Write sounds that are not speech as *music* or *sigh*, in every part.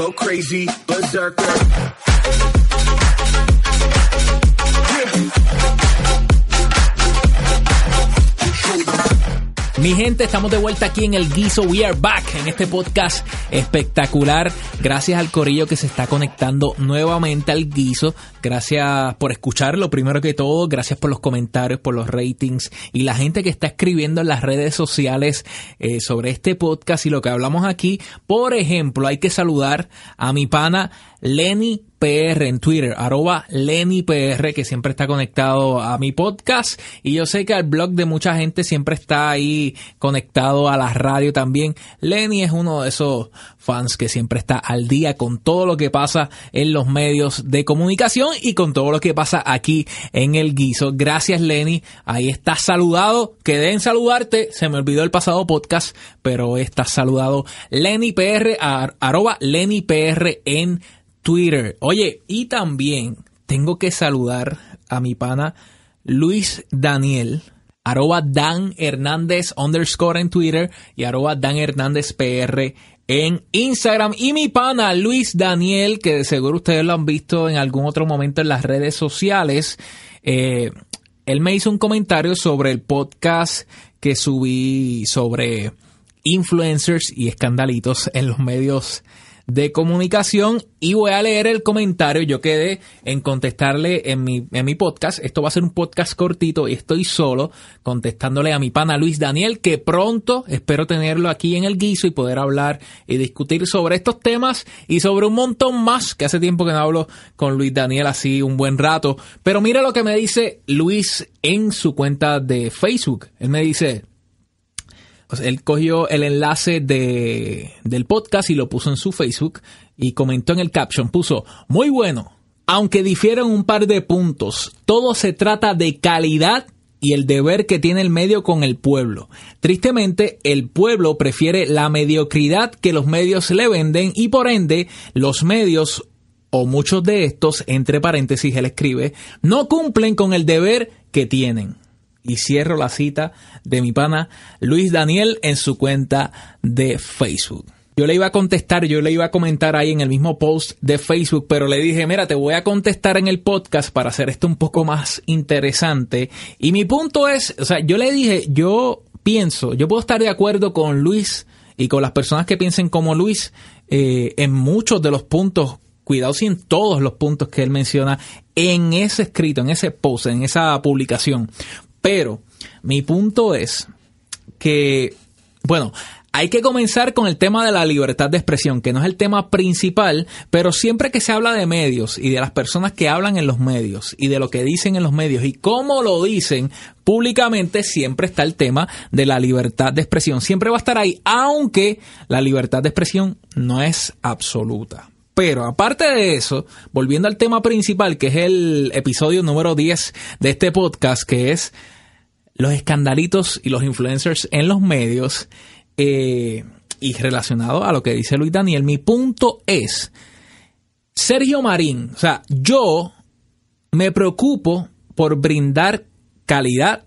go crazy, berserker. Mi gente, estamos de vuelta aquí en el Guiso. We are back en este podcast espectacular. Gracias al corillo que se está conectando nuevamente al Guiso. Gracias por escucharlo, primero que todo. Gracias por los comentarios, por los ratings y la gente que está escribiendo en las redes sociales eh, sobre este podcast y lo que hablamos aquí. Por ejemplo, hay que saludar a mi pana Lenny PR en Twitter, arroba Lenny PR, que siempre está conectado a mi podcast. Y yo sé que al blog de mucha gente siempre está ahí conectado a la radio también. Lenny es uno de esos fans que siempre está al día con todo lo que pasa en los medios de comunicación y con todo lo que pasa aquí en el guiso. Gracias Lenny, ahí estás saludado. Quedé en saludarte, se me olvidó el pasado podcast, pero estás saludado. Lenny PR, arroba Lenny PR en Twitter. Oye, y también tengo que saludar a mi pana Luis Daniel, arroba Dan Hernández underscore en Twitter y arroba Dan Hernández PR en Instagram. Y mi pana Luis Daniel, que de seguro ustedes lo han visto en algún otro momento en las redes sociales. Eh, él me hizo un comentario sobre el podcast que subí sobre influencers y escandalitos en los medios de comunicación y voy a leer el comentario. Yo quedé en contestarle en mi, en mi podcast. Esto va a ser un podcast cortito y estoy solo contestándole a mi pana Luis Daniel, que pronto espero tenerlo aquí en el guiso y poder hablar y discutir sobre estos temas y sobre un montón más, que hace tiempo que no hablo con Luis Daniel así un buen rato. Pero mira lo que me dice Luis en su cuenta de Facebook. Él me dice, él cogió el enlace de, del podcast y lo puso en su Facebook y comentó en el caption, puso, muy bueno, aunque difieren un par de puntos, todo se trata de calidad y el deber que tiene el medio con el pueblo. Tristemente, el pueblo prefiere la mediocridad que los medios le venden y por ende los medios o muchos de estos, entre paréntesis, él escribe, no cumplen con el deber que tienen y cierro la cita de mi pana Luis Daniel en su cuenta de Facebook. Yo le iba a contestar, yo le iba a comentar ahí en el mismo post de Facebook, pero le dije, mira, te voy a contestar en el podcast para hacer esto un poco más interesante. Y mi punto es, o sea, yo le dije, yo pienso, yo puedo estar de acuerdo con Luis y con las personas que piensen como Luis eh, en muchos de los puntos cuidado si en todos los puntos que él menciona en ese escrito, en ese post, en esa publicación. Pero mi punto es que, bueno, hay que comenzar con el tema de la libertad de expresión, que no es el tema principal, pero siempre que se habla de medios y de las personas que hablan en los medios y de lo que dicen en los medios y cómo lo dicen públicamente, siempre está el tema de la libertad de expresión. Siempre va a estar ahí, aunque la libertad de expresión no es absoluta. Pero aparte de eso, volviendo al tema principal, que es el episodio número 10 de este podcast, que es los escandalitos y los influencers en los medios, eh, y relacionado a lo que dice Luis Daniel, mi punto es, Sergio Marín, o sea, yo me preocupo por brindar calidad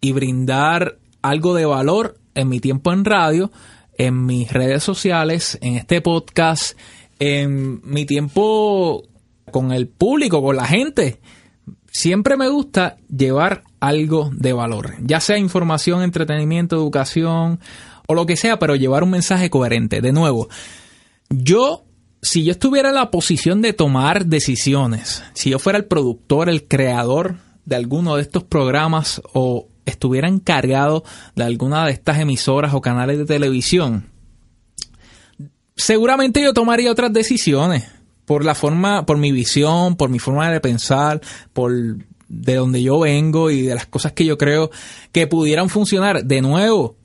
y brindar algo de valor en mi tiempo en radio, en mis redes sociales, en este podcast, en mi tiempo con el público, con la gente, siempre me gusta llevar algo de valor, ya sea información, entretenimiento, educación o lo que sea, pero llevar un mensaje coherente. De nuevo, yo, si yo estuviera en la posición de tomar decisiones, si yo fuera el productor, el creador de alguno de estos programas o estuviera encargado de alguna de estas emisoras o canales de televisión, seguramente yo tomaría otras decisiones por la forma, por mi visión, por mi forma de pensar, por de donde yo vengo y de las cosas que yo creo que pudieran funcionar. De nuevo,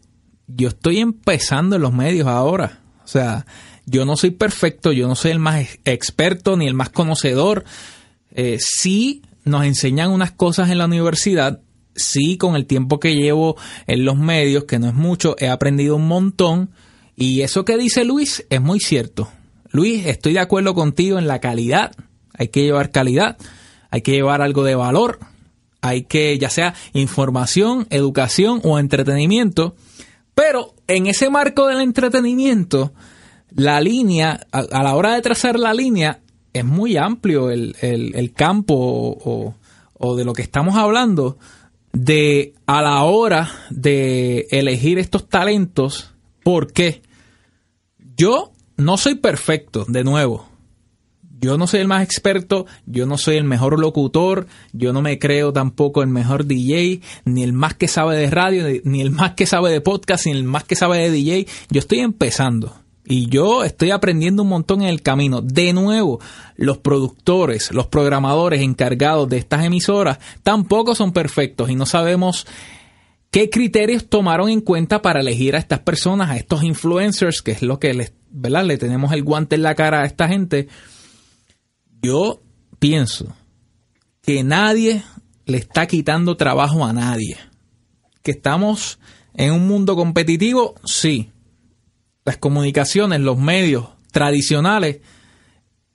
yo estoy empezando en los medios ahora. O sea, yo no soy perfecto, yo no soy el más experto ni el más conocedor. Eh, sí nos enseñan unas cosas en la universidad, sí con el tiempo que llevo en los medios, que no es mucho, he aprendido un montón y eso que dice Luis es muy cierto. Luis, estoy de acuerdo contigo en la calidad. Hay que llevar calidad, hay que llevar algo de valor, hay que, ya sea información, educación o entretenimiento. Pero en ese marco del entretenimiento, la línea, a, la hora de trazar la línea, es muy amplio el, el, campo o, o de lo que estamos hablando de a la hora de elegir estos talentos, porque yo no soy perfecto, de nuevo. Yo no soy el más experto, yo no soy el mejor locutor, yo no me creo tampoco el mejor DJ, ni el más que sabe de radio, ni el más que sabe de podcast, ni el más que sabe de DJ. Yo estoy empezando. Y yo estoy aprendiendo un montón en el camino. De nuevo, los productores, los programadores encargados de estas emisoras tampoco son perfectos y no sabemos qué criterios tomaron en cuenta para elegir a estas personas, a estos influencers, que es lo que les, ¿verdad? le tenemos el guante en la cara a esta gente yo pienso que nadie le está quitando trabajo a nadie. Que estamos en un mundo competitivo, sí. Las comunicaciones, los medios tradicionales,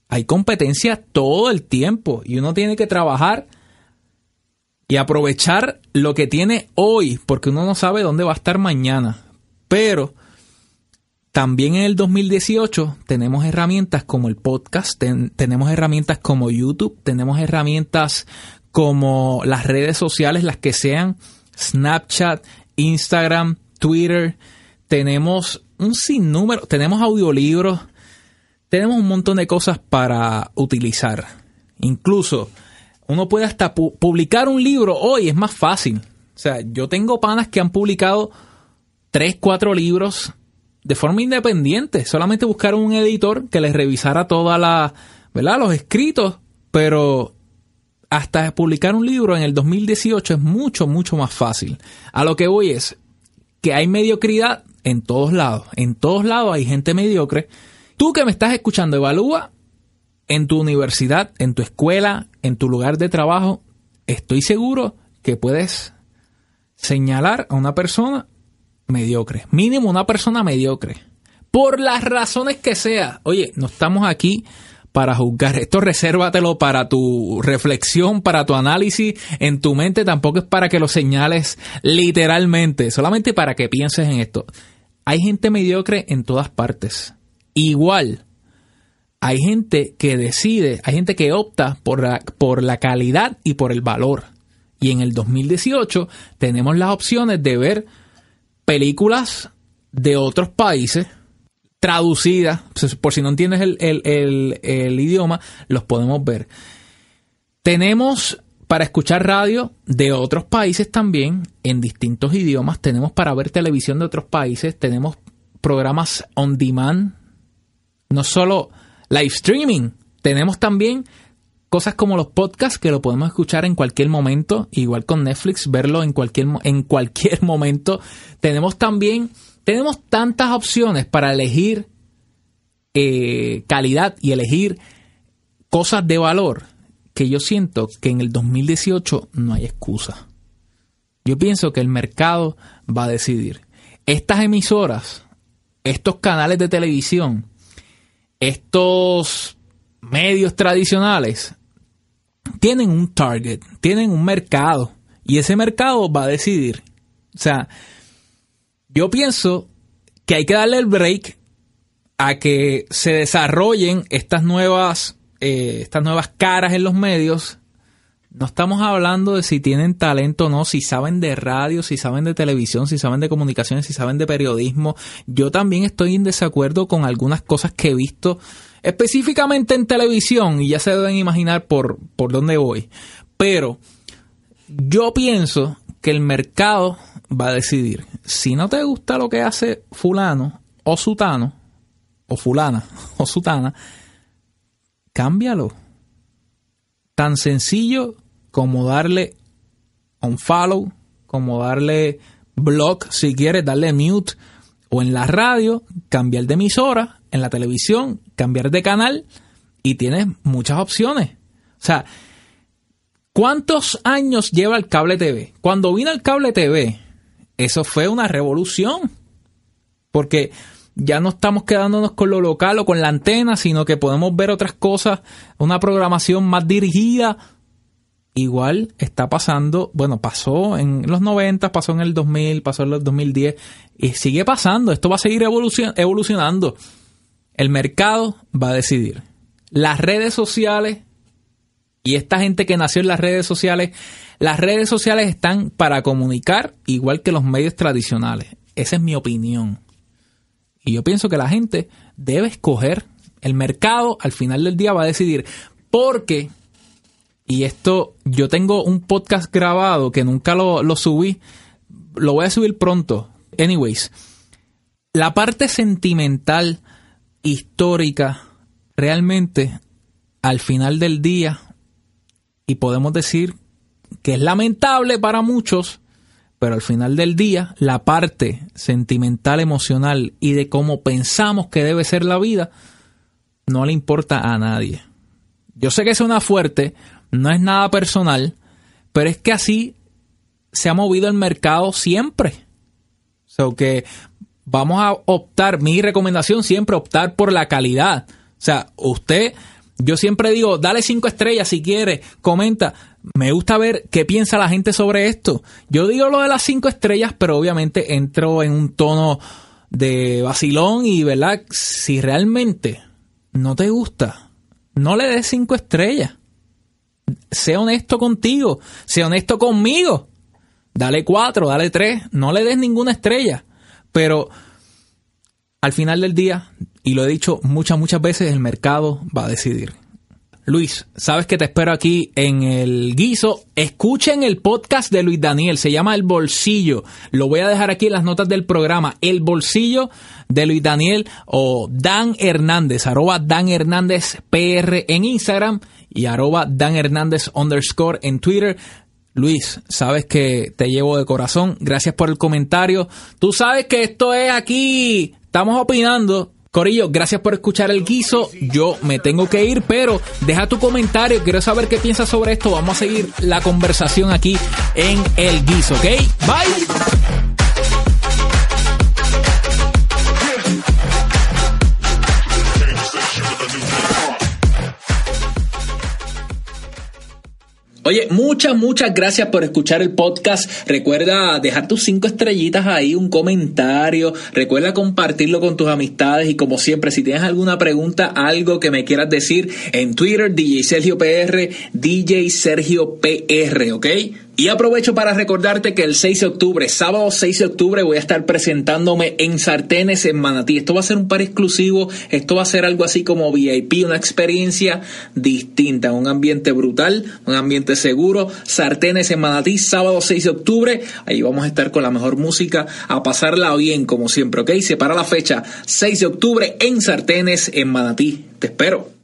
hay competencia todo el tiempo y uno tiene que trabajar y aprovechar lo que tiene hoy, porque uno no sabe dónde va a estar mañana. Pero también en el 2018 tenemos herramientas como el podcast, tenemos herramientas como YouTube, tenemos herramientas como las redes sociales, las que sean Snapchat, Instagram, Twitter, tenemos un sinnúmero, tenemos audiolibros, tenemos un montón de cosas para utilizar. Incluso uno puede hasta publicar un libro hoy, es más fácil. O sea, yo tengo panas que han publicado tres, cuatro libros de forma independiente. Solamente buscaron un editor que les revisara toda la, ¿verdad? Los escritos, pero hasta publicar un libro en el 2018 es mucho, mucho más fácil. A lo que voy es que hay mediocridad en todos lados. En todos lados hay gente mediocre. Tú que me estás escuchando, evalúa en tu universidad, en tu escuela, en tu lugar de trabajo. Estoy seguro que puedes señalar a una persona mediocre. Mínimo una persona mediocre. Por las razones que sea. Oye, no estamos aquí para juzgar. Esto resérvatelo para tu reflexión, para tu análisis en tu mente. Tampoco es para que lo señales literalmente. Solamente para que pienses en esto. Hay gente mediocre en todas partes. Igual. Hay gente que decide, hay gente que opta por la, por la calidad y por el valor. Y en el 2018 tenemos las opciones de ver películas de otros países traducidas, por si no entiendes el, idioma, los podemos ver. Tenemos para escuchar radio de otros países también, en distintos idiomas. Tenemos para ver televisión de otros países. Tenemos programas on demand. No solo live streaming. Tenemos también cosas como los podcasts que lo podemos escuchar en cualquier momento, igual con Netflix, verlo en cualquier, en cualquier *laughs* momento. Tenemos también, tenemos tantas opciones para elegir eh, calidad y elegir cosas de valor que yo siento que en el 2018 no hay excusa. Yo pienso que el mercado va a decidir. Estas emisoras, estos canales de televisión, estos medios tradicionales tienen un target, tienen un mercado y ese mercado va a decidir. O sea, yo pienso que hay que darle el break a que se desarrollen estas nuevas, eh, estas nuevas caras en los medios. No estamos hablando de si tienen talento o no, si saben de radio, si saben de televisión, si saben de comunicaciones, si saben de periodismo. Yo también estoy en desacuerdo con algunas cosas que he visto específicamente en televisión, y ya se deben imaginar por, por dónde voy, pero yo pienso que el mercado va a decidir. Si no te gusta lo que hace fulano o sutano, o fulana *laughs* o sutana, cámbialo. Tan sencillo como darle un follow, como darle block si quieres, darle mute, o en la radio, cambiar de emisora, en la televisión, cambiar de canal y tienes muchas opciones. O sea, ¿cuántos años lleva el cable TV? Cuando vino el cable TV, eso fue una revolución. Porque ya no estamos quedándonos con lo local o con la antena, sino que podemos ver otras cosas, una programación más dirigida. Igual está pasando, bueno, pasó en los 90, pasó en el 2000, pasó en el 2010 y sigue pasando. Esto va a seguir evolucionando El mercado va a decidir. Las redes sociales y esta gente que nació en las redes sociales, las redes sociales están para comunicar igual que los medios tradicionales. Esa es mi opinión. Y yo pienso que la gente debe escoger. El mercado al final del día va a decidir. Porque, y esto, yo tengo un podcast grabado que nunca lo, lo subí. Lo voy a subir pronto. Anyways, la parte sentimental, histórica, realmente, al final del día, y podemos decir que es lamentable para muchos, pero al final del día, la parte sentimental, emocional y de cómo pensamos que debe ser la vida, no le importa a nadie. Yo sé que suena fuerte, no es nada personal, pero es que así se ha movido el mercado siempre. O sea, que vamos a optar, mi recomendación siempre optar por la calidad. O sea, usted, yo siempre digo, dale cinco estrellas si quiere, comenta me gusta ver qué piensa la gente sobre esto. Yo digo lo de las cinco estrellas, pero obviamente entro en un tono de vacilón y, ¿verdad? Si realmente no te gusta, no le des cinco estrellas. Sé honesto contigo, sé honesto conmigo. Dale cuatro, dale tres, no le des ninguna estrella. Pero al final del día, y lo he dicho muchas, muchas veces, el mercado va a decidir. Luis, sabes que te espero aquí en el guiso. Escuchen el podcast de Luis Daniel, se llama El Bolsillo. Lo voy a dejar aquí en las notas del programa. El Bolsillo de Luis Daniel o Dan Hernández, arroba Dan Hernández PR en Instagram y arroba Dan Hernández underscore en Twitter. Luis, sabes que te llevo de corazón. Gracias por el comentario. Tú sabes que esto es aquí. Estamos opinando Corillo, gracias por escuchar el guiso. Yo me tengo que ir, pero deja tu comentario. Quiero saber qué piensas sobre esto. Vamos a seguir la conversación aquí en el guiso, ¿ok? Bye. Oye, muchas, muchas gracias por escuchar el podcast. Recuerda dejar tus cinco estrellitas ahí, un comentario. Recuerda compartirlo con tus amistades y como siempre, si tienes alguna pregunta, algo que me quieras decir en Twitter, DJ Sergio PR, DJ Sergio PR, ¿ok? Y aprovecho para recordarte que el 6 de octubre, sábado 6 de octubre, voy a estar presentándome en Sartenes en Manatí. Esto va a ser un par exclusivo, esto va a ser algo así como VIP, una experiencia distinta, un ambiente brutal, un ambiente seguro. Sartenes en Manatí, sábado 6 de octubre, ahí vamos a estar con la mejor música, a pasarla bien como siempre, ¿ok? Separa la fecha, 6 de octubre en Sartenes en Manatí. Te espero.